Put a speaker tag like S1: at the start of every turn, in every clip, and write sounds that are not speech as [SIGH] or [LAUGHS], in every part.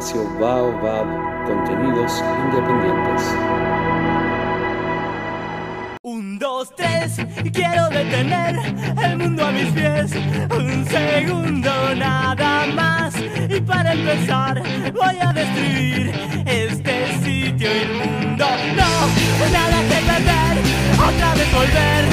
S1: espacio Baobab Contenidos Independientes.
S2: Un, dos, tres, quiero detener el mundo a mis pies. Un segundo nada más. Y para empezar, voy a destruir este sitio inmundo. No, nada que perder, otra vez volver.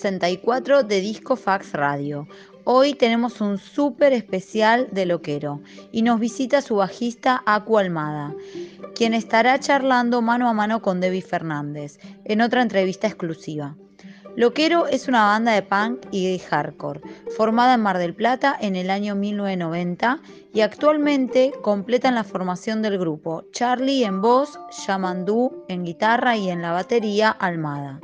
S3: 64 de Disco Fax Radio. Hoy tenemos un súper especial de loquero y nos visita su bajista Acu Almada, quien estará charlando mano a mano con Debbie Fernández en otra entrevista exclusiva. Loquero es una banda de punk y de hardcore, formada en Mar del Plata en el año 1990 y actualmente completan la formación del grupo Charlie en voz, Yamandú en guitarra y en la batería Almada.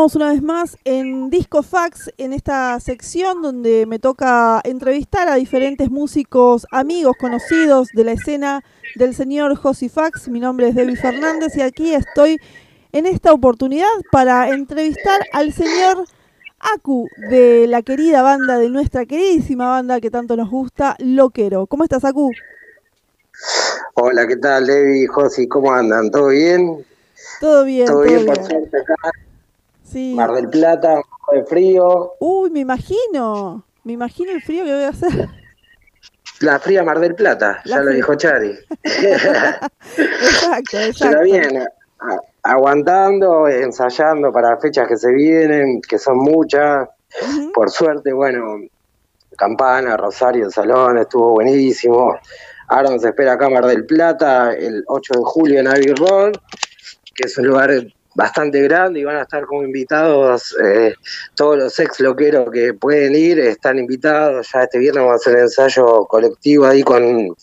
S4: Estamos una vez más en Disco Fax, en esta sección donde me toca entrevistar a diferentes músicos, amigos, conocidos de la escena del señor Josi Fax. Mi nombre es Debbie Fernández y aquí estoy en esta oportunidad para entrevistar al señor Aku de la querida banda, de nuestra queridísima banda que tanto nos gusta, Loquero. ¿Cómo estás, Aku?
S5: Hola, ¿qué tal, Debbie, Josi? ¿Cómo andan? ¿Todo bien?
S4: Todo bien.
S5: Todo, bien, por suerte acá. Mar del Plata, de frío.
S4: Uy, me imagino. Me imagino el frío que voy a hacer.
S5: La fría Mar del Plata, ya lo dijo Chari. [LAUGHS] [LAUGHS] exacto, exacto. Pero bien, aguantando, ensayando para fechas que se vienen, que son muchas. Por suerte, bueno, Campana, Rosario, Salón, estuvo buenísimo. Ahora nos espera acá Mar del Plata el 8 de julio en Abbey Road, que es un lugar bastante grande y van a estar como invitados eh, todos los ex loqueros que pueden ir, están invitados, ya este viernes vamos a hacer ensayo colectivo ahí con,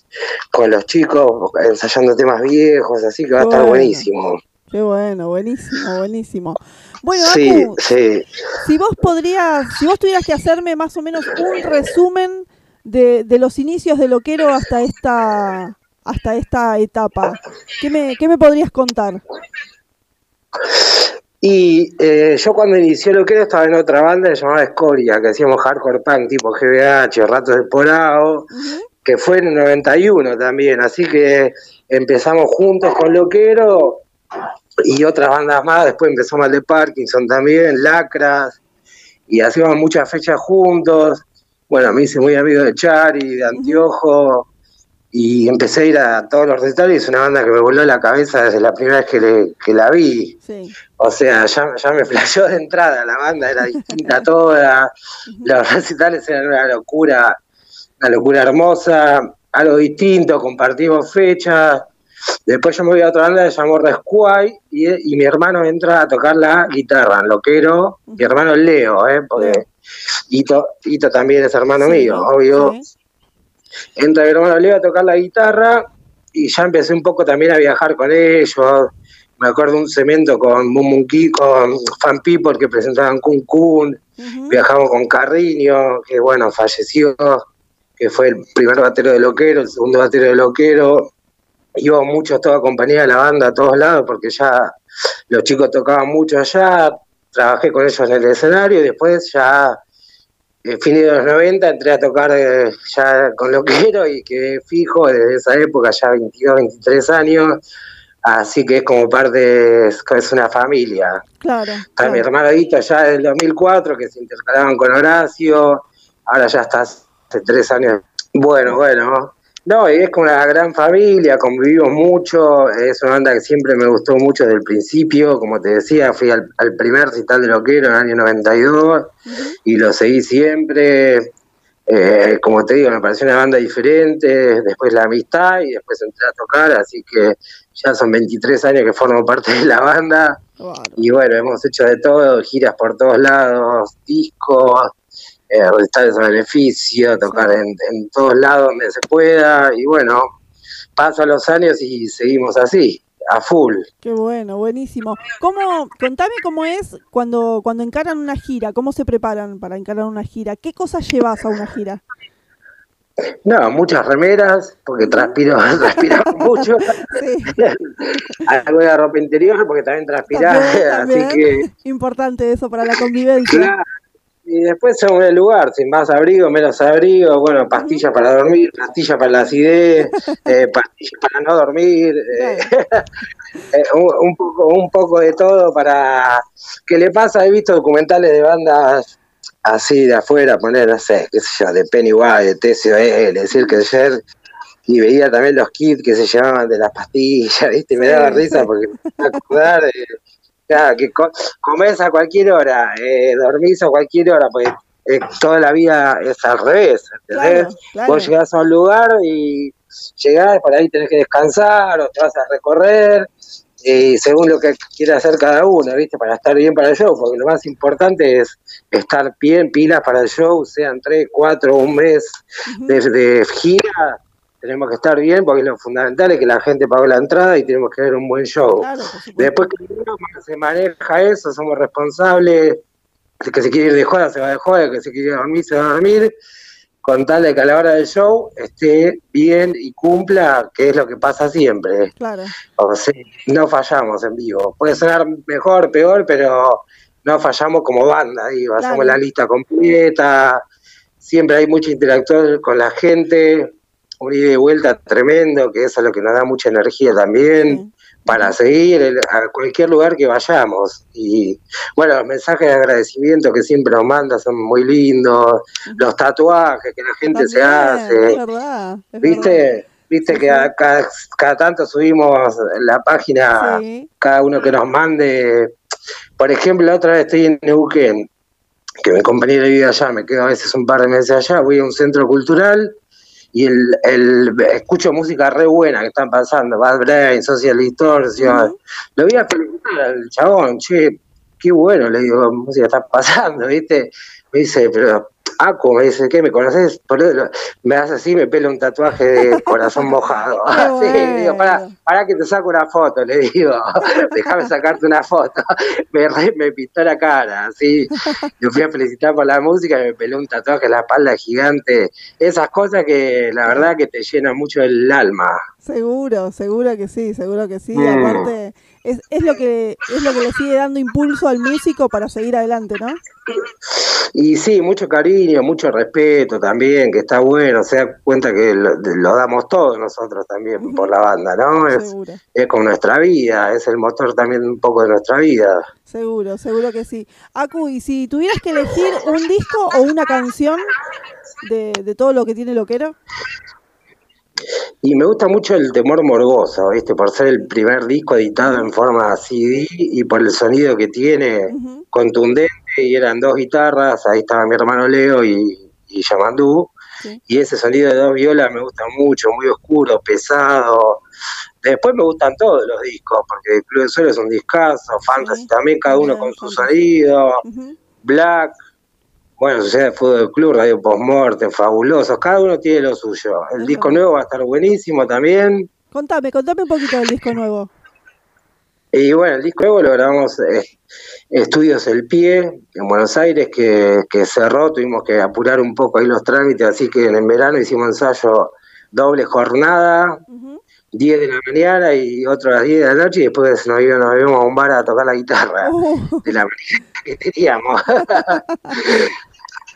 S5: con los chicos, ensayando temas viejos, así que va a estar buenísimo.
S4: Qué bueno, buenísimo, buenísimo. Bueno,
S5: sí, sí.
S4: si vos podrías, si vos tuvieras que hacerme más o menos un resumen de, de los inicios de Loquero hasta esta hasta esta etapa, ¿qué me, qué me podrías contar?
S5: Y eh, yo cuando inició lo que era estaba en otra banda que se llamaba Escoria, que hacíamos hardcore punk tipo GBH, Ratos de Porao, que fue en el 91 también, así que empezamos juntos con Loquero y otras bandas más, después empezamos el de Parkinson también, Lacras, y hacíamos muchas fechas juntos. Bueno, me hice muy amigo de Chari, de Antiojo, y empecé a ir a todos los recitales, es una banda que me voló la cabeza desde la primera vez que, la vi. O sea, ya, ya me flasheó de entrada, la banda era distinta toda, [LAUGHS] los recitales eran una locura, una locura hermosa, algo distinto, compartimos fechas. Después yo me voy a otra banda que se llamó Rescuay y, y mi hermano entra a tocar la guitarra en loquero, mi hermano Leo, ¿eh? porque Ito, también es hermano mío, obvio entra mi hermano Leo a tocar la guitarra y ya empecé un poco también a viajar con ellos. Me acuerdo un cemento con con Fan People que presentaban Kun Kun. Viajamos con Carriño, que bueno, falleció, que fue el primer batero de Loquero, el segundo batero de Loquero. Íbamos muchos, toda compañía de la banda a todos lados, porque ya los chicos tocaban mucho allá. Trabajé con ellos en el escenario y después ya eh, fin de los 90 entré a tocar eh, ya con lo quiero [LAUGHS] y quedé fijo desde esa época, ya 22, 23 años. Así que es como parte, es, una familia.
S4: Claro.
S5: Está mi hermano Guito ya del 2004, que se intercalaban con Horacio. Ahora ya está hace tres años. Bueno, bueno, no, es como una gran familia, convivimos mucho, es una banda que siempre me gustó mucho desde el principio, como te decía, fui al, primer cital de Loquero en el año 92 y lo seguí siempre, eh, como te digo, me pareció una banda diferente, después la amistad y después entré a tocar, así que ya son 23 años que formo parte de la banda. Y bueno, hemos hecho de todo, giras por todos lados, discos, eh, a beneficio, tocar en, todos lados donde se pueda y bueno, pasan los años y seguimos así, a full.
S4: Qué bueno, buenísimo. ¿Cómo, contame cómo es cuando, cuando encaran una gira, cómo se preparan para encarar una gira, qué cosas llevas a una gira.
S5: No, muchas remeras, porque transpiro, [LAUGHS] transpiro mucho. [LAUGHS] [LAUGHS] Algo de ropa interior, porque también transpirás, así que...
S4: Importante eso para la convivencia.
S5: Y después según el lugar, sin más abrigo, menos abrigo, bueno, pastillas para dormir, pastillas para la acidez, [LAUGHS] eh, pastillas para no dormir, eh, [LAUGHS] eh, un, poco, un poco de todo para... ¿Qué le pasa? He visto documentales de bandas así de afuera, poner, no sé, qué sé yo, de Pennywise, de TCOL, decir que ayer y veía también los kits que se llevaban de las pastillas, [LAUGHS] ¿viste? Me daba risa porque me acordar de, claro, que comes a cualquier hora, eh, dormís a cualquier hora, pues eh, toda la vida es al revés, ¿entendés? Vos llegás a un lugar y llegás, por ahí tenés que descansar o te vas a recorrer, y según lo que quiera hacer cada uno, ¿viste? Para estar bien para el show, porque lo más importante es estar bien, pilas para el show, sean tres, cuatro, un mes de, gira, tenemos que estar bien porque lo fundamental es que la gente pague la entrada y tenemos que ver un buen show. Después que se maneja eso, somos responsables, el que se quiere ir de joda se va de joda, el que se quiere dormir se va a dormir, con tal de que a la hora del show esté bien y cumpla, que es lo que pasa siempre. Claro. O sea, no fallamos en vivo. Puede sonar mejor, peor, pero no fallamos como banda, digo, hacemos la lista completa, siempre hay mucha interacción con la gente, un ida y vuelta tremendo, que eso es lo que nos da mucha energía también para seguir a cualquier lugar que vayamos. Y bueno, los mensajes de agradecimiento que siempre nos mandan son muy lindos, los tatuajes que la gente se hace. Es verdad, ¿Viste? Viste que cada, cada, tanto subimos la página, cada uno que nos mande. Por ejemplo, la otra vez estoy en Neuquén, que mi compañera vive allá, me quedo a veces un par de meses allá, voy a un centro cultural y el, el, escucho música re buena que están pasando, Bad Brain, Social Distortion. Lo voy a felicitar al chabón, che, qué bueno, le digo, música está pasando, [LAUGHS] ¿viste? Me dice, pero Acu me dice, ¿qué me conoces? Me hace así, me pela un tatuaje de corazón mojado. [LAUGHS] [LAUGHS] sí, le digo, para, para que te saco una foto, le digo, [LAUGHS] déjame sacarte una foto. me, me pintó la cara, así. Yo fui a felicitar por la música y me peló un tatuaje en la espalda gigante. Esas cosas que la verdad que te llenan mucho el alma.
S4: Seguro, seguro que sí, seguro que sí. Mm. Aparte, es, es, lo que, es lo que le sigue dando impulso al músico para seguir adelante, ¿no?
S5: Y sí, mucho cariño, mucho respeto también, que está bueno, se da cuenta que lo, damos todos nosotros también por la banda, ¿no? Es, es con nuestra vida, es el motor también un poco de nuestra vida.
S4: Seguro, seguro que sí. Acu, y si tuvieras que elegir un disco o una canción de, de todo lo que tiene Loquero.
S5: Y me gusta mucho el temor morboso, ¿viste? Por ser el primer disco editado en forma CD y por el sonido que tiene, contundente, y eran dos guitarras, ahí estaba mi hermano Leo y, y Yamandú, y ese sonido de dos violas me gusta mucho, muy oscuro, pesado. Después me gustan todos los discos, porque Club de Suelo es un discazo, Fantasy también, cada uno con su sonido, Black, bueno, Sociedad de Fútbol Club, Radio Postmortem, fabulosos, cada uno tiene lo suyo. El disco nuevo va a estar buenísimo también.
S4: Contame, contame un poquito del disco nuevo.
S5: Y bueno, el disco nuevo lo grabamos eh, Estudios El Pie, en Buenos Aires, que, cerró, tuvimos que apurar un poco ahí los trámites, así que en verano hicimos ensayo doble jornada, 10 de la mañana y otro a las 10 de la noche, y después nos íbamos, a un bar a tocar la guitarra [LAUGHS] uh. de la mañana que teníamos. [LAUGHS]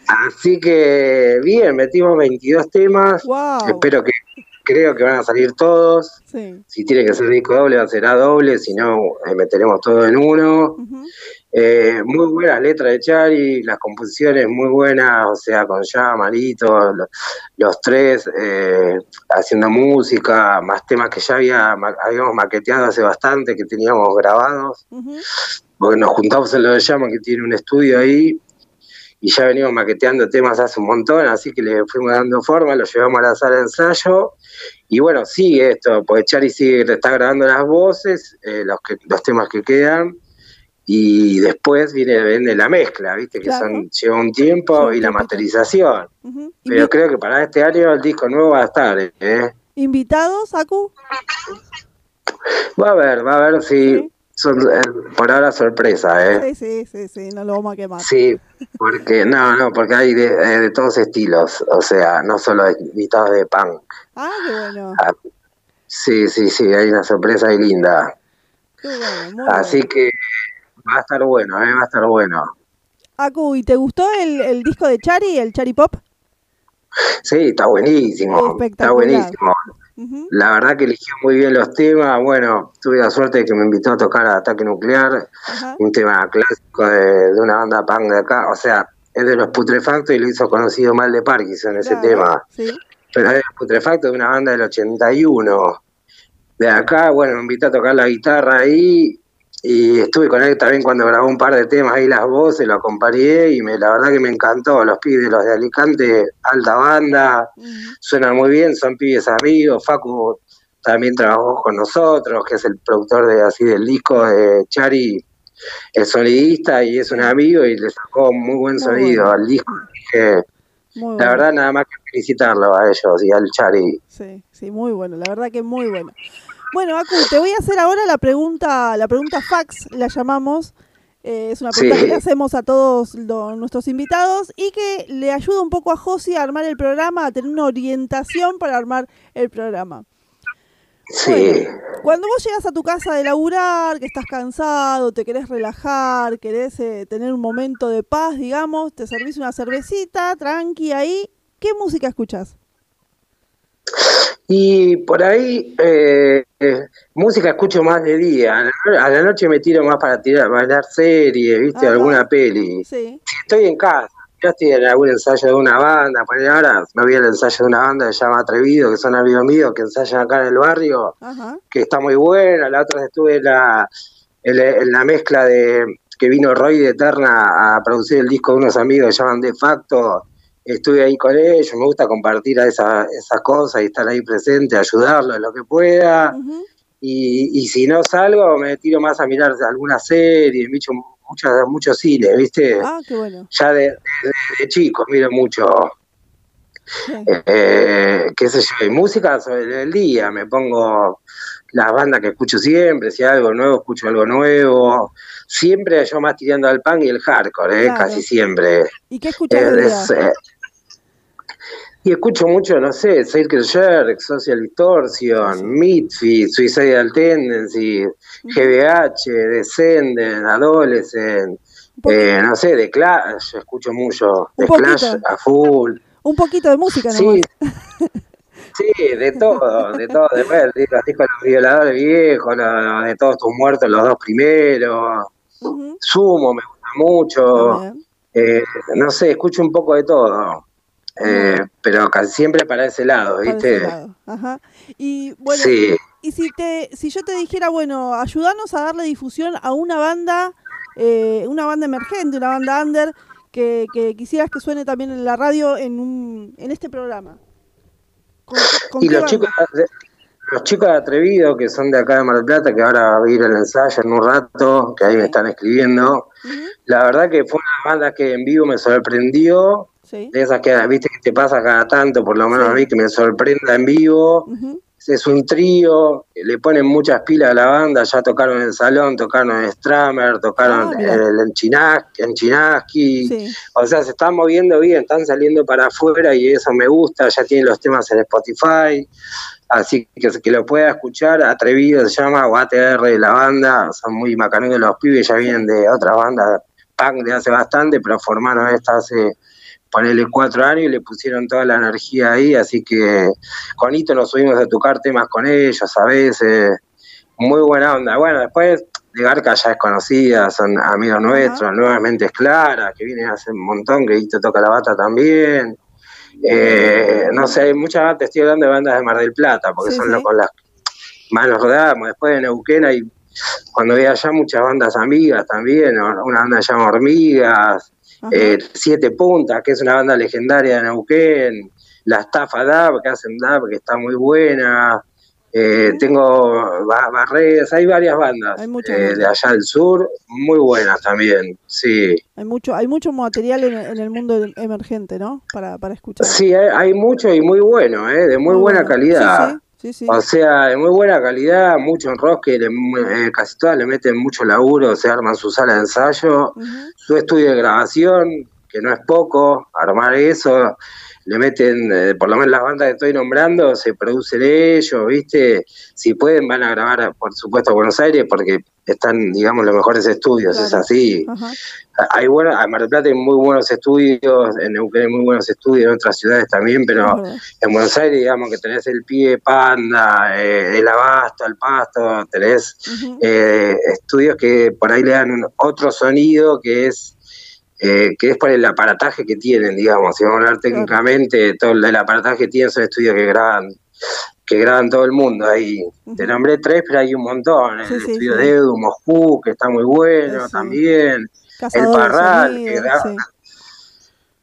S5: Así que bien, metimos 22 temas. Espero que, creo que van a salir todos. Si tiene que ser disco doble, va a ser A doble, si no, eh, meteremos todo en uno. Eh, muy buenas letras de Chari, las composiciones muy buenas, o sea, con ya, Marito, los, tres eh, haciendo música, más temas que ya había, habíamos maqueteado hace bastante, que teníamos grabados. Porque nos juntamos en lo de Llama, que tiene un estudio ahí, y ya venimos maqueteando temas hace un montón, así que le fuimos dando forma, lo llevamos a la sala de ensayo, y bueno, sigue esto, porque Chari sigue, está grabando las voces, eh, los, que, los temas que quedan, y después viene, viene la mezcla, ¿viste? Que son, lleva un tiempo y la masterización. Pero creo que para este año el disco nuevo va a estar, ¿eh?
S4: ¿Invitados, Acu?
S5: Va a haber, va a haber, sí. Eh, por ahora sorpresa,
S4: ¿eh? Sí, sí, sí, no lo vamos a quemar.
S5: Sí, porque, no, no, porque hay de, eh, todos estilos, o sea, no solo invitados de punk.
S4: Ah, qué bueno. Ah,
S5: sí, sí, sí, hay una sorpresa ahí linda. Qué bueno, Así que va a estar bueno, ¿eh? Va a estar bueno.
S4: Acu, ¿y te gustó el, el disco de Chari, el Chari Pop?
S5: Sí, está buenísimo. Está buenísimo. La verdad que eligió muy bien los temas. Bueno, tuve la suerte de que me invitó a tocar a Ataque Nuclear, un tema clásico de, una banda punk de acá. O sea, es de los putrefactos y lo hizo conocido mal de Parkinson ese tema. Pero es putrefacto de una banda del 81. De acá, bueno, me invitó a tocar la guitarra ahí y estuve con él también cuando grabó un par de temas ahí las voces, lo acompañé y me, la verdad que me encantó. Los pibes, los de Alicante, alta banda, suenan muy bien, son pibes amigos. Facu también trabajó con nosotros, que es el productor de así del disco de Chari, el sonidista y es un amigo y le sacó muy buen sonido al disco. la verdad, nada más que felicitarlo a ellos y al Chari.
S4: Sí, sí, muy bueno, la verdad que muy bueno. Bueno, Acu, te voy a hacer ahora la pregunta, la pregunta fax, la llamamos. Eh, es una pregunta que le hacemos a todos nuestros invitados y que le ayuda un poco a Josi a armar el programa, a tener una orientación para armar el programa.
S5: Sí.
S4: cuando vos llegas a tu casa de laburar, que estás cansado, te querés relajar, querés eh, tener un momento de paz, digamos, te servís una cervecita, tranqui ahí, ¿qué música escuchas?
S5: Y por ahí, eh, eh, música escucho más de día. A la noche me tiro más para tirar, bailar series, ¿viste? Alguna peli. Si estoy en casa, yo estoy en algún ensayo de una banda. Por ahora me voy al ensayo de una banda que se llama Atrevido, que son amigos míos que ensayan acá en el barrio, que está muy buena. La otra estuve en la, en la mezcla de que vino Roy de Eterna a producir el disco de unos amigos que llaman De Facto estuve ahí con ellos, me gusta compartir esas cosas y estar ahí presente, ayudarlos en lo que pueda. y, si no salgo, me tiro más a mirar alguna serie, mucho, muchas, mucho cine, ¿viste?
S4: Ah, qué bueno.
S5: Ya de, de, chico miro mucho. Eh, qué sé yo, música sobre el día, me pongo las bandas que escucho siempre, si hay algo nuevo, escucho algo nuevo. Siempre yo más tirando al punk y el hardcore, ¿eh? casi siempre.
S4: ¿Y qué escuchas?
S5: Eh, y escucho mucho, no sé, Circle Jerk, Social Distortion, Midfield, Suicidal Tendency, GBH, Descendent, Adolescent, eh, no sé, de Clash, escucho mucho, de Clash a full.
S4: Un poquito de música,
S5: Sí. Sí, de todo, de todo, después los discos los violadores viejos, de todos tus muertos, los dos primeros, Sumo me gusta mucho, eh, no sé, escucho un poco de todo. Eh, pero casi siempre para ese lado, ¿viste?
S4: Ajá. Y bueno, y si te si yo te dijera, bueno, ayúdanos a darle difusión a una banda eh, una banda emergente, una banda under que, que quisieras que suene también en la radio en un en este programa
S5: y los chicos, los chicos de Atrevido, que son de acá de Mar del Plata, que ahora va a ir el ensayo en un rato, que ahí me están escribiendo. La verdad que fue una banda que en vivo me sorprendió. De esas que, viste, que te pasa cada tanto, por lo menos a mí, que me sorprenda en vivo es un trío, le ponen muchas pilas a la banda, ya tocaron en el salón, tocaron en Stramer, tocaron ah, el, en, Chinaski, o sea, se están moviendo bien, están saliendo para afuera y eso me gusta, ya tienen los temas en Spotify, así que que lo pueda escuchar, Atrevido se llama, o ATR de la banda, son muy macanudos los pibes, ya vienen de otra banda, punk de hace bastante, pero formaron esta hace ponerle cuatro años y le pusieron toda la energía ahí, así que con Ito nos subimos a tocar temas con ellos a veces, muy buena onda. Bueno, después de Garca ya es conocida, son amigos nuestros, nuevamente es Clara, que viene hace un montón, que Ito toca la bata también. Eh, no sé, hay muchas bandas, estoy hablando de bandas de Mar del Plata, porque son con las más nos rodamos. Después de Neuquén hay, cuando veía allá, muchas bandas amigas también, una banda se llama Hormigas, eh, Siete Puntas, que es una banda legendaria de Neuquén, la Estafa Dab, que hacen Dab, que está muy buena. Eh, tengo Barreras, hay varias bandas eh, de allá del sur, muy buenas también, sí.
S4: Hay mucho, hay mucho material en, el mundo emergente, ¿no? Para, para escuchar.
S5: Sí, hay, mucho y muy bueno, ¿eh? de muy, buena calidad. O sea, de muy buena calidad, mucho en rock que eh, casi todas le meten mucho laburo, se arman su sala de ensayo, su estudio de grabación, que no es poco, armar eso, le meten, eh, por lo menos las bandas que estoy nombrando, se producen ellos, ¿viste? Si pueden van a grabar, por supuesto, a Buenos Aires, porque están, digamos, los mejores estudios, es así. Hay bueno, en Mar del Plata hay muy buenos estudios, en Neuquén hay muy buenos estudios, en otras ciudades también, pero en Buenos Aires, digamos, que tenés el pie panda, eh, el abasto, el pasto, tenés eh, estudios que por ahí le dan otro sonido que es eh, que es por el aparataje que tienen, digamos, si vamos a hablar técnicamente, todo el aparataje que tienen son estudios que graban que graban todo el mundo ahí. Te nombré tres, pero hay un montón. El estudio de Edu, Moscú, que está muy bueno también. el Parral, que graba,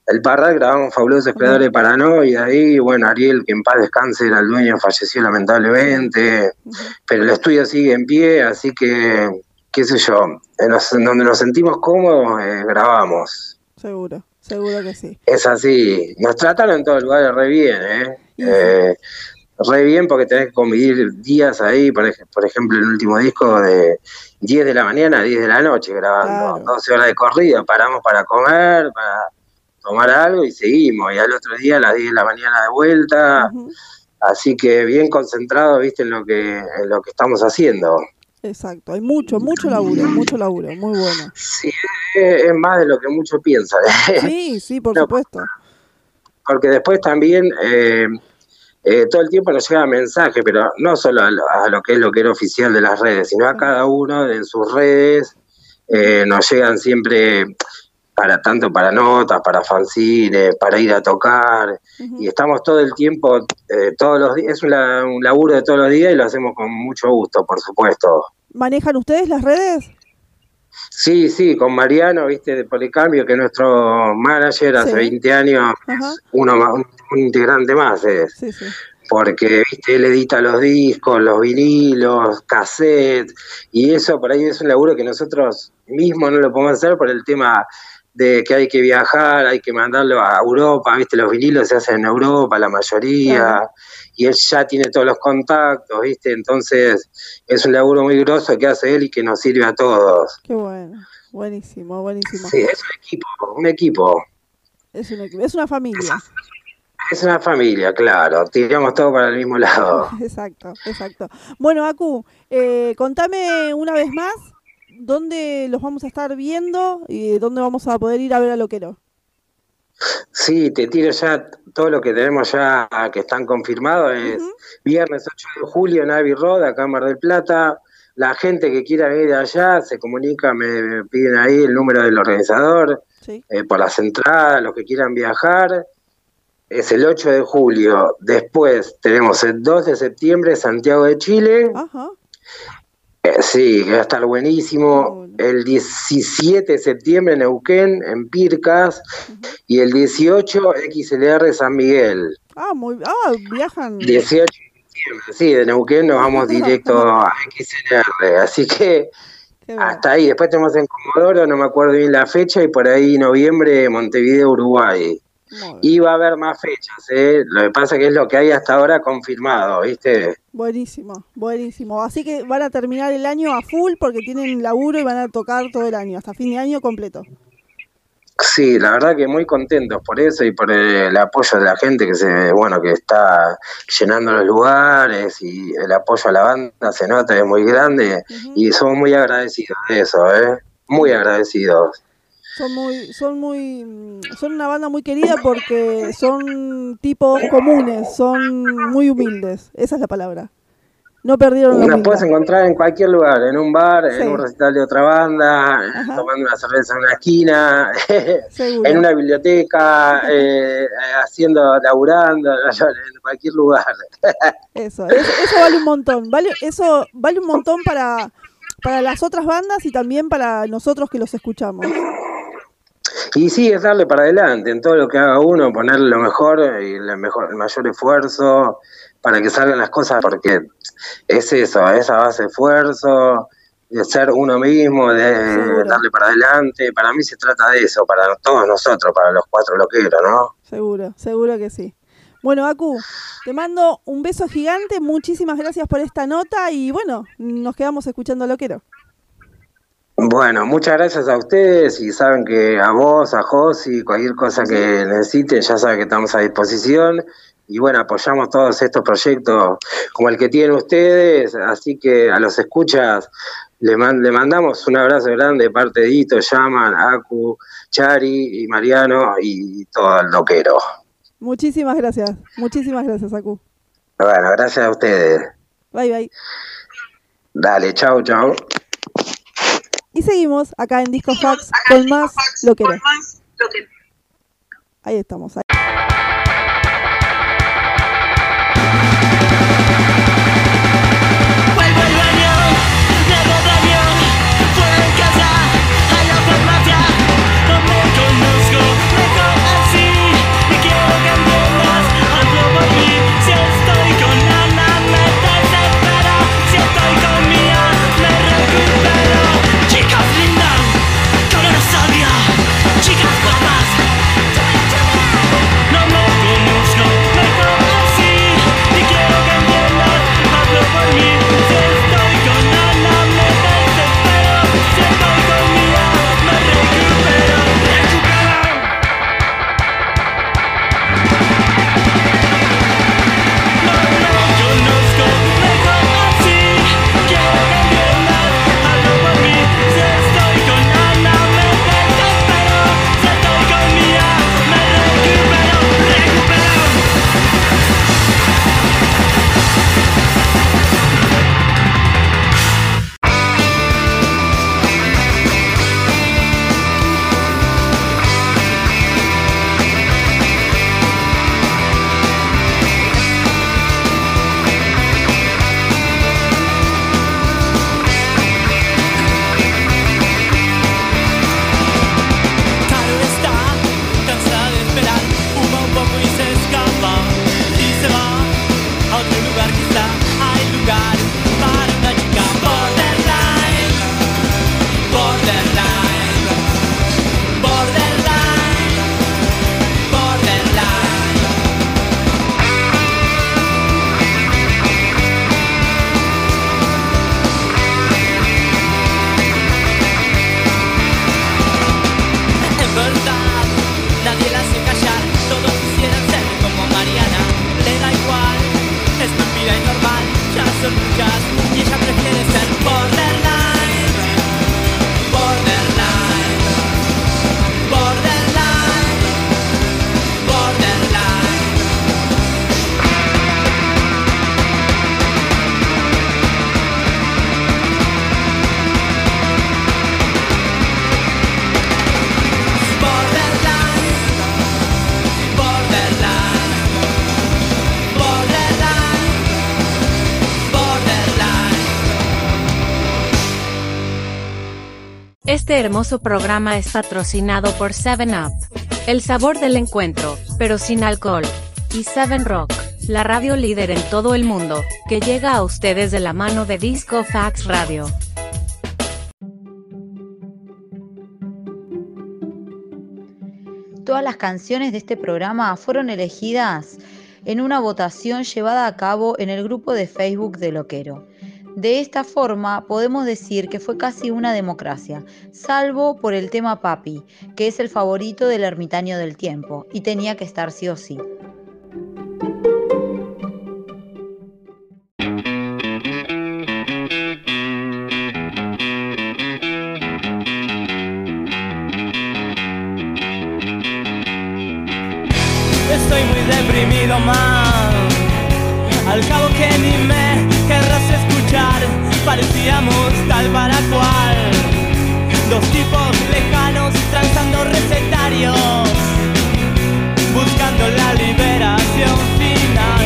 S5: el Parral grababa un fabuloso explorador de paranoia ahí, bueno, Ariel, que en paz descanse, era el dueño, falleció lamentablemente, pero el estudio sigue en pie, así que, qué sé yo, en, donde nos sentimos cómodos, eh, grabamos.
S4: Seguro, seguro que sí.
S5: Es así, nos trataron en todos lugares re bien, ¿eh? eh re bien porque tenés que convivir días ahí, por, por ejemplo, el último disco de 10 de la mañana a 10 de la noche grabando, 12 horas de corrido, paramos para comer, para tomar algo y seguimos, y al otro día a las 10 de la mañana de vuelta, así que bien concentrado, viste, en lo que, en lo que estamos haciendo.
S4: Exacto, hay mucho, mucho laburo, mucho laburo, muy bueno.
S5: Sí, es, más de lo que muchos piensan. [LAUGHS]
S4: Sí, sí, por supuesto.
S5: Porque después también... Eh, eh, todo el tiempo nos llega mensaje, pero no solo a lo, que es lo que era oficial de las redes, sino a cada uno en sus redes. Eh, nos llegan siempre para tanto para notas, para fanzines, para ir a tocar, y estamos todo el tiempo, eh, todos los días, es un, laburo de todos los días y lo hacemos con mucho gusto, por supuesto.
S4: ¿Manejan ustedes las redes?
S5: Sí, sí, con Mariano, viste, de Policambio, que es nuestro manager hace 20 años, uno un, integrante más es. Sí, sí. Porque, viste, él edita los discos, los vinilos, cassettes, y eso por ahí es un laburo que nosotros mismos no lo podemos hacer por el tema de que hay que viajar, hay que mandarlo a Europa, viste, los vinilos se hacen en Europa, la mayoría, y él ya tiene todos los contactos, viste, entonces es un laburo muy grosso que hace él y que nos sirve a todos.
S4: Qué bueno, buenísimo, buenísimo.
S5: Sí, es un equipo, un equipo.
S4: Es un equipo, es una familia.
S5: Es una familia, claro, tiramos todo para el mismo lado. [LAUGHS]
S4: exacto, exacto. Bueno, Aku, eh, contame una vez más dónde los vamos a estar viendo y dónde vamos a poder ir a ver a Loquero.
S5: Sí, te tiro ya todo lo que tenemos ya que están confirmados. Es viernes 8 de julio en Abbey Road, acá en Mar del Plata. La gente que quiera venir allá se comunica, me piden ahí el número del organizador eh, por las entradas, los que quieran viajar. Es el 8 de julio. Después tenemos el 2 de septiembre Santiago de Chile. Ajá. Sí, que va a estar buenísimo. El 17 de septiembre en Neuquén, en Pircas, y el 18 XLR San Miguel.
S4: Ah, muy, ah, viajan.
S5: 18 sí, de Neuquén nos vamos [LAUGHS] directo a XLR, así que hasta ahí. Después tenemos en Comodoro, no me acuerdo bien la fecha, y por ahí noviembre Montevideo, Uruguay. Y va a haber más fechas, ¿eh? Lo que pasa que es lo que hay hasta ahora confirmado, ¿viste?
S4: Buenísimo, buenísimo. Así que van a terminar el año a full porque tienen laburo y van a tocar todo el año, hasta fin de año completo.
S5: Sí, la verdad que muy contentos por eso y por el apoyo de la gente que se, bueno, que está llenando los lugares y el apoyo a la banda se nota, es muy grande y somos muy agradecidos de eso, ¿eh? Muy agradecidos
S4: son muy, son muy, son una banda muy querida porque son tipos comunes, son muy humildes, esa es la palabra. No perdieron
S5: la puedes encontrar en cualquier lugar, en un bar, en un recital de otra banda, tomando una cerveza en una esquina, [LAUGHS] en una biblioteca, [LAUGHS] eh, haciendo, laburando, [LAUGHS] en cualquier lugar.
S4: eso, eso, vale un montón, vale, eso vale un montón para, para las otras bandas y también para nosotros que los escuchamos.
S5: Y sí, es darle para adelante en todo lo que haga uno, ponerle lo mejor y el, mejor, el mayor esfuerzo para que salgan las cosas, porque es eso, esa base de esfuerzo, de ser uno mismo, de darle para adelante. Para mí se trata de eso, para todos nosotros, para los cuatro loqueros, ¿no?
S4: Seguro, seguro que sí. Bueno, Aku, te mando un beso gigante, muchísimas gracias por esta nota y bueno, nos quedamos escuchando Loquero.
S5: Bueno, muchas gracias a ustedes y saben que a vos, a Josi, cualquier cosa que necesiten, ya saben que estamos a disposición y bueno, apoyamos todos estos proyectos como el que tienen ustedes, así que a los escuchas le, le mandamos un abrazo grande de parte de Ito, Yaman, Aku, Chari y Mariano y todo el loquero.
S4: Muchísimas gracias, muchísimas gracias, Aku.
S5: Bueno, gracias a ustedes.
S4: Bye, bye.
S5: Dale, chao, chao.
S4: Y seguimos acá en Disco Fax con más lo que
S2: Ahí estamos.
S6: Este hermoso programa es patrocinado por 7up, el sabor del encuentro, pero sin alcohol, y 7 Rock, la radio líder en todo el mundo, que llega a ustedes de la mano de Disco Fax Radio.
S3: Todas las canciones de este programa fueron elegidas en una votación llevada a cabo en el grupo de Facebook de Loquero. De esta forma podemos decir que fue casi una democracia, salvo por el tema Papi, que es el favorito del ermitaño del tiempo, y tenía que estar sí o sí.
S7: Estoy muy deprimido, man. Al cabo que ni me parecíamos tal para cual. Dos tipos lejanos trazando recetarios, buscando la liberación final.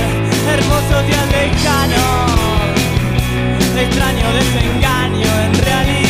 S7: Hermosos días lejanos, extraño desengaño en realidad.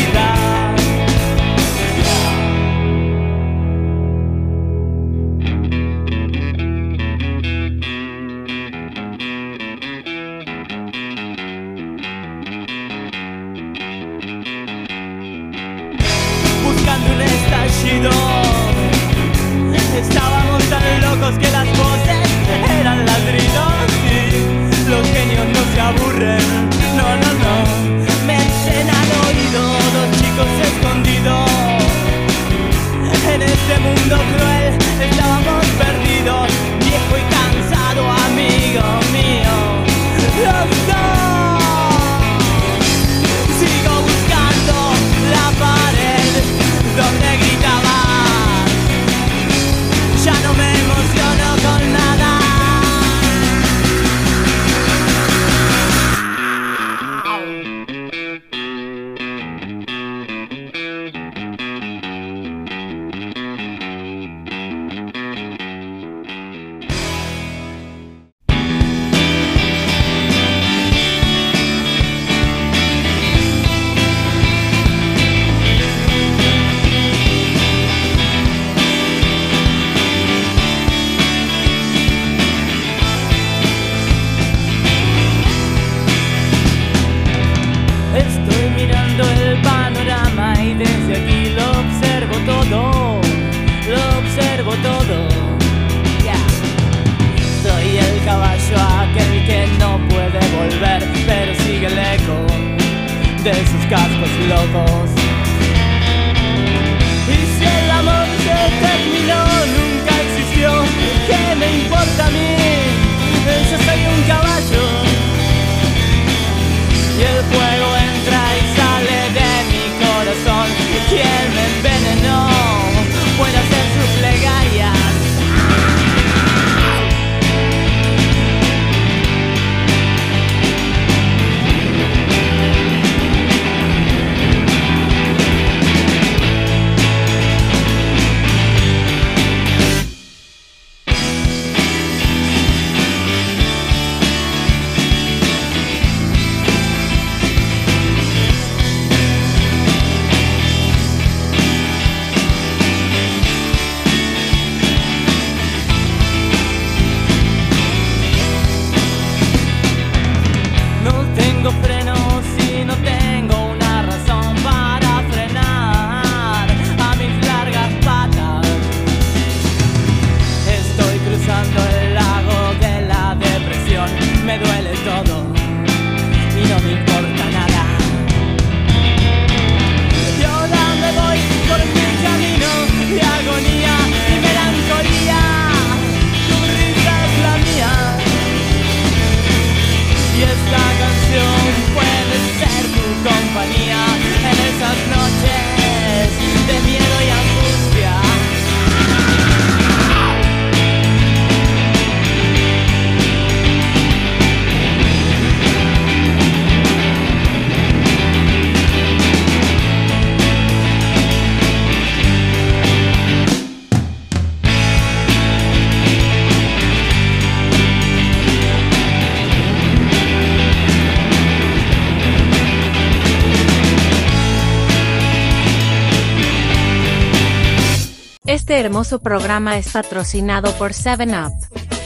S6: hermoso programa es patrocinado por 7up,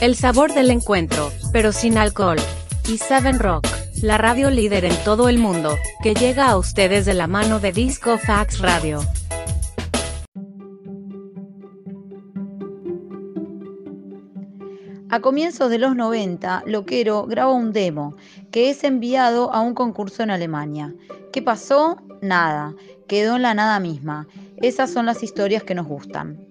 S6: el sabor del encuentro, pero sin alcohol, y 7 Rock, la radio líder en todo el mundo, que llega a ustedes de la mano de Disco Fax Radio.
S2: A comienzos de los 90, Loquero graba un demo que es enviado a un concurso en Alemania. ¿Qué pasó? Nada. Quedó en la nada misma. Esas son las historias que nos gustan.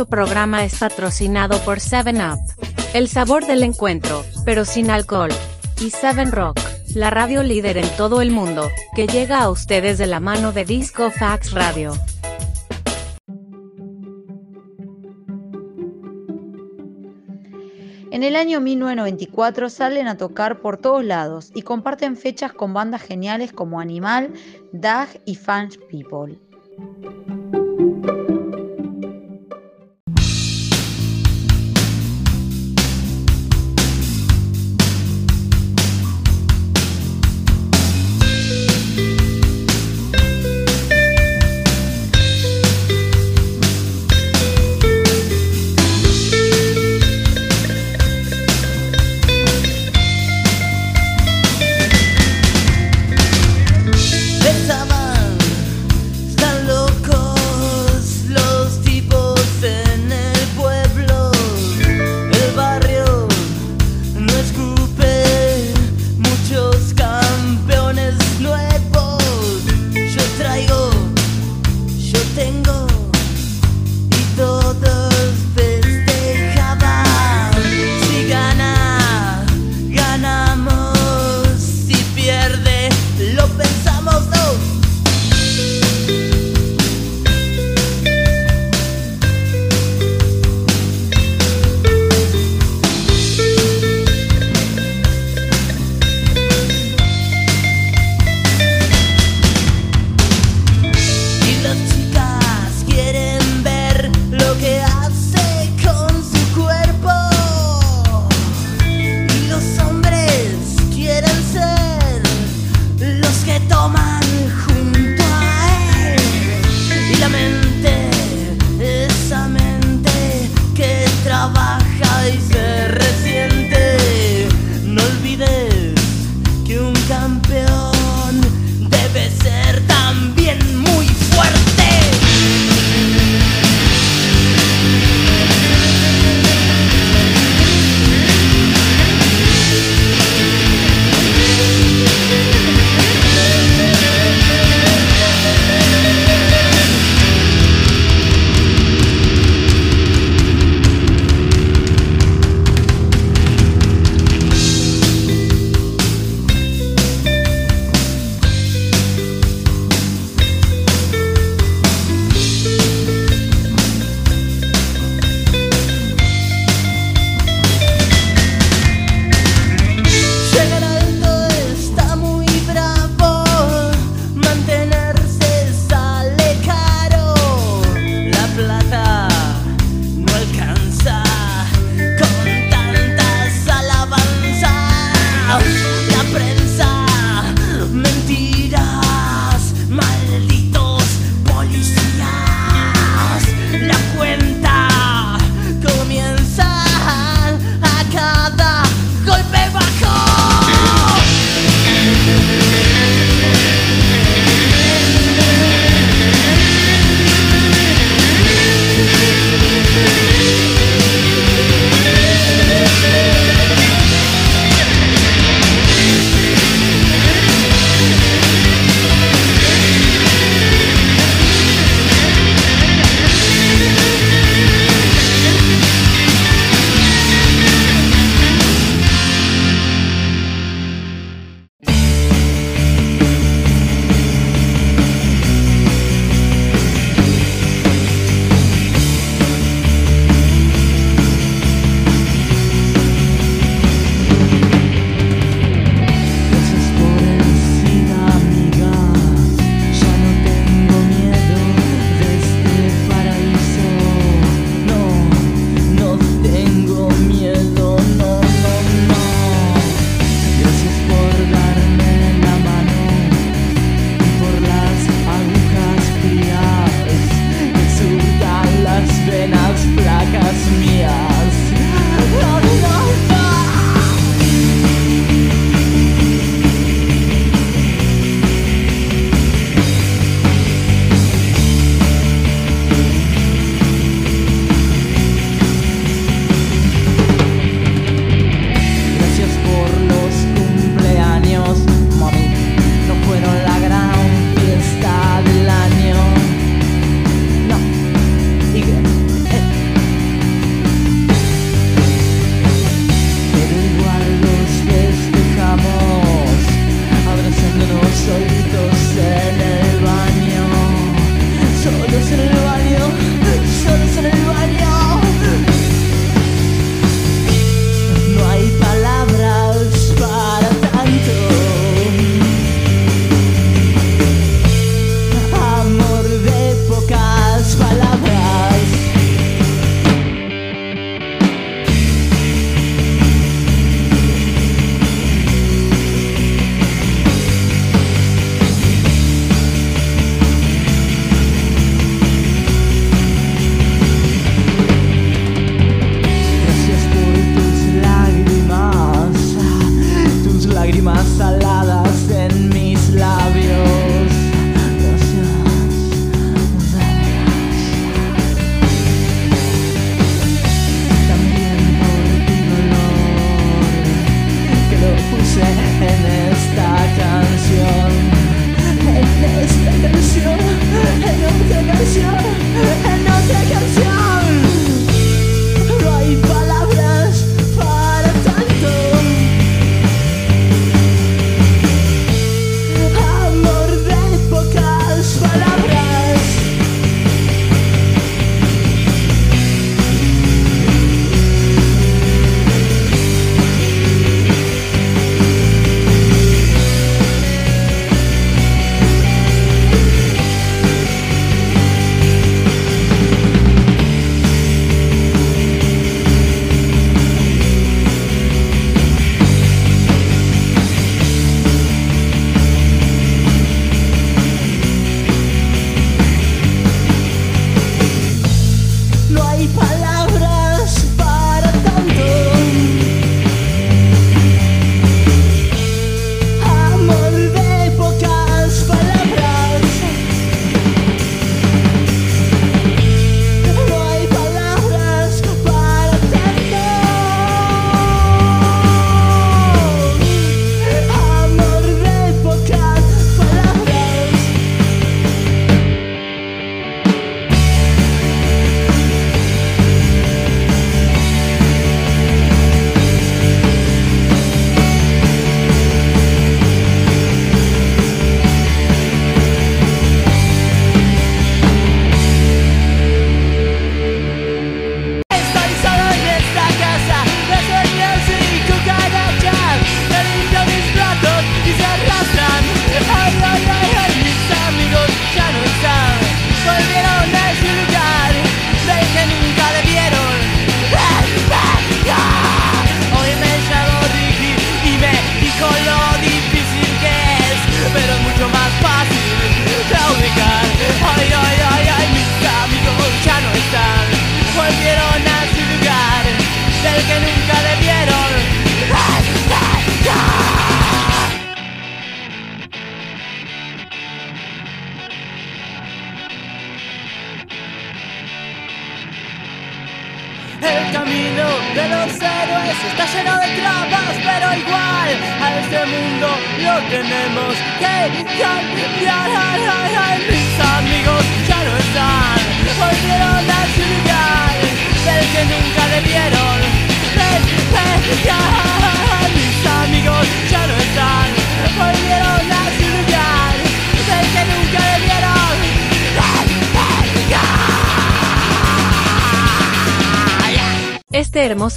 S8: Su
S6: programa es patrocinado por 7up, el sabor del encuentro, pero sin alcohol, y 7 Rock, la radio líder en todo el mundo, que llega a ustedes de la mano de Disco Fax Radio.
S3: En el año 1994 salen a tocar por todos lados y comparten fechas con bandas geniales como Animal, Dag y Fans People.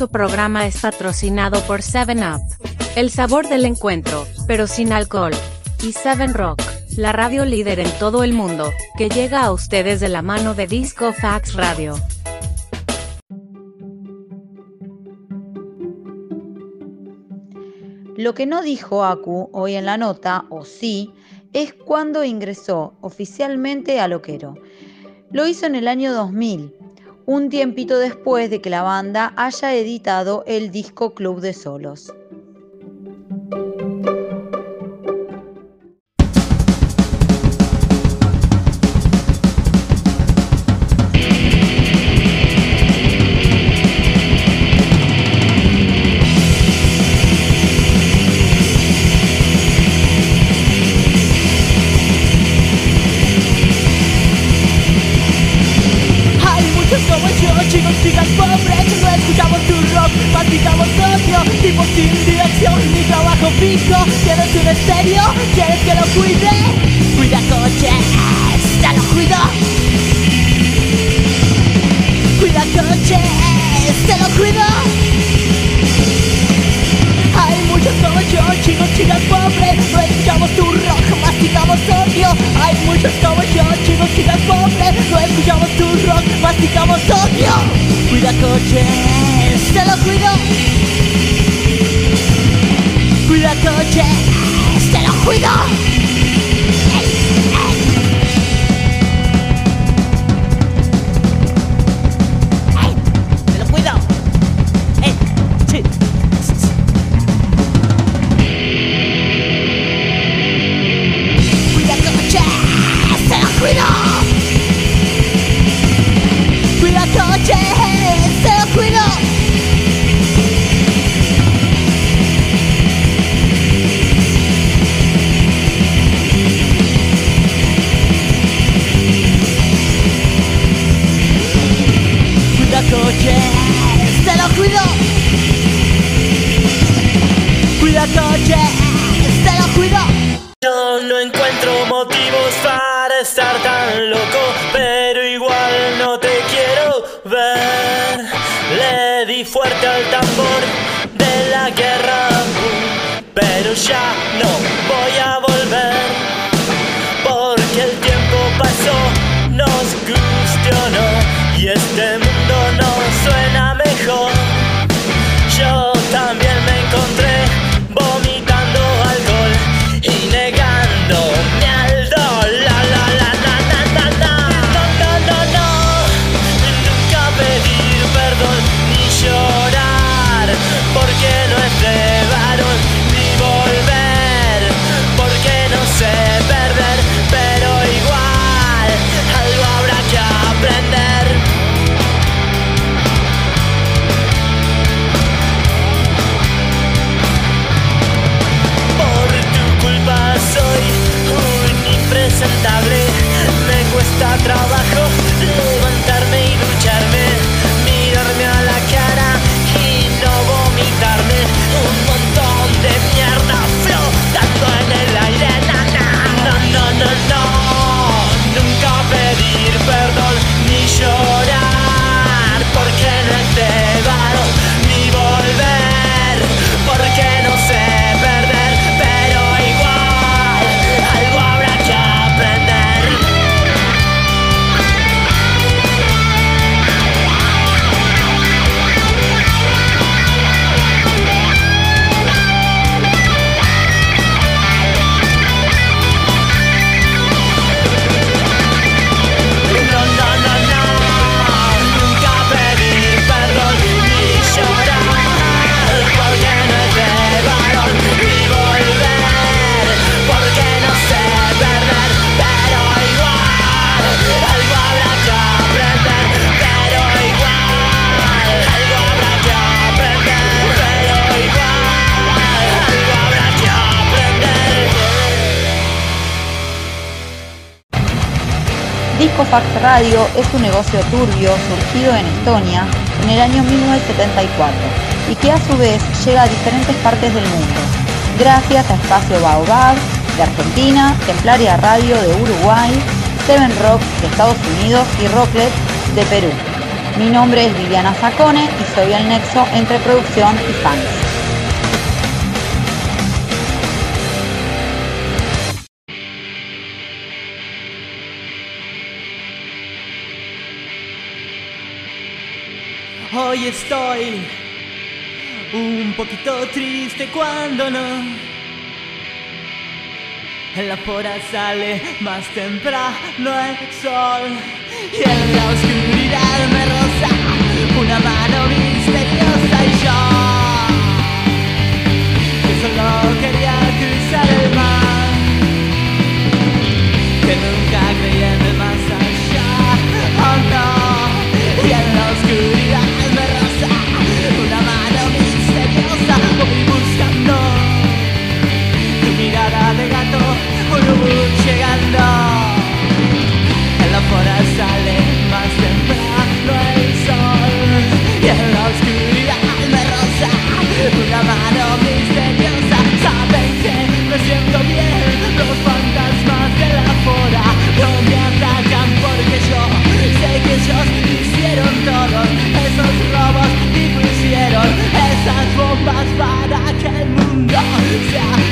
S6: Hermoso programa es patrocinado por 7up, el sabor del encuentro, pero sin alcohol, y 7 Rock, la radio líder en todo el mundo, que llega a ustedes de la mano de Disco Fax Radio.
S3: Lo que no dijo Aku hoy en la nota, o sí, es cuando ingresó oficialmente a Loquero. Lo hizo en el año 2000, un tiempito después de que la banda haya editado el disco Club de Solos.
S2: Te lo cuido. Cuida coches, te lo cuido. Yo no encuentro motivos para estar tan loco, pero igual no te quiero ver. Le di fuerte al tambor de la guerra, pero ya no voy a
S3: Ecofax Radio es un negocio turbio surgido en Estonia en el año 1974 y que a su vez llega a diferentes partes del mundo, gracias a Espacio Baobab de Argentina, Templaria Radio de Uruguay, Seven Rock de Estados Unidos y Rocklet de Perú. Mi nombre es Viviana Sacone y soy el nexo entre producción y fans.
S2: hoy estoy un poquito triste cuando no. La pora sale más temprano el sol y en la oscuridad me roza una mano misteriosa y yo que solo quería cruzar el mar que nunca creí en el más allá oh no y en la oscuridad
S3: But I can't move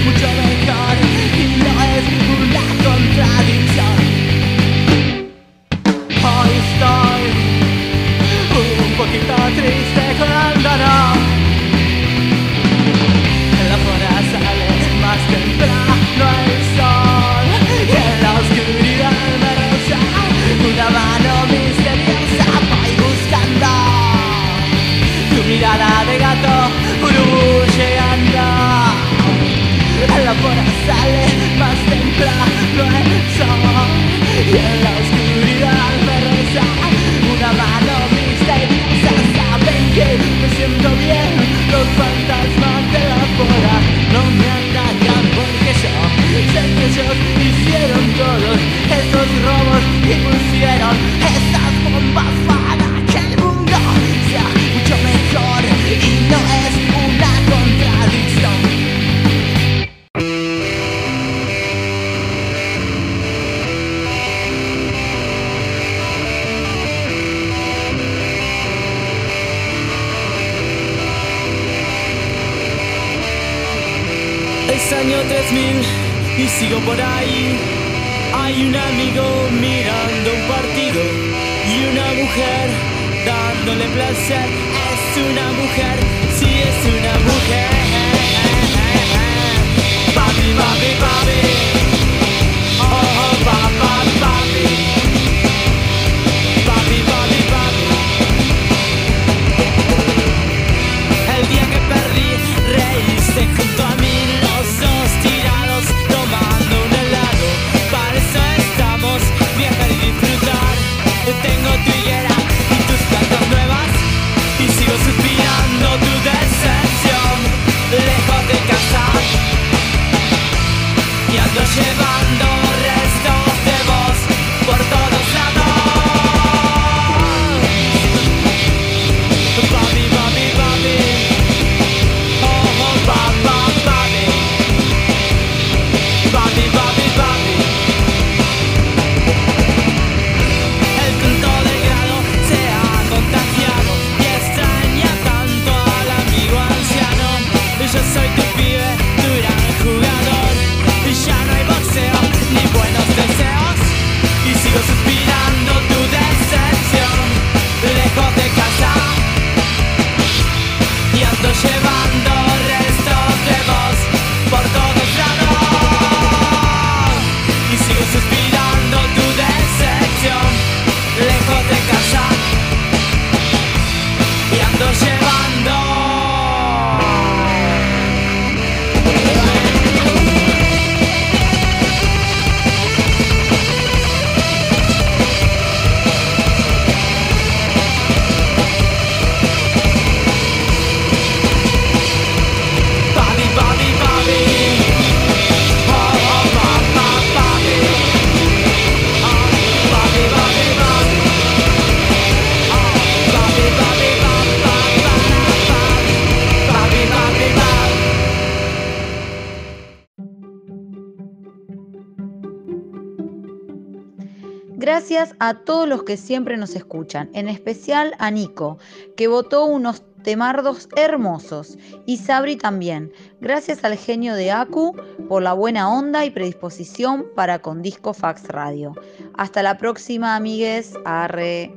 S3: que siempre nos escuchan, en especial a Nico, que votó unos temardos hermosos, y Sabri también. Gracias al genio de Aku por la buena onda y predisposición para con Disco Fax Radio. Hasta la próxima, amigues. Arre.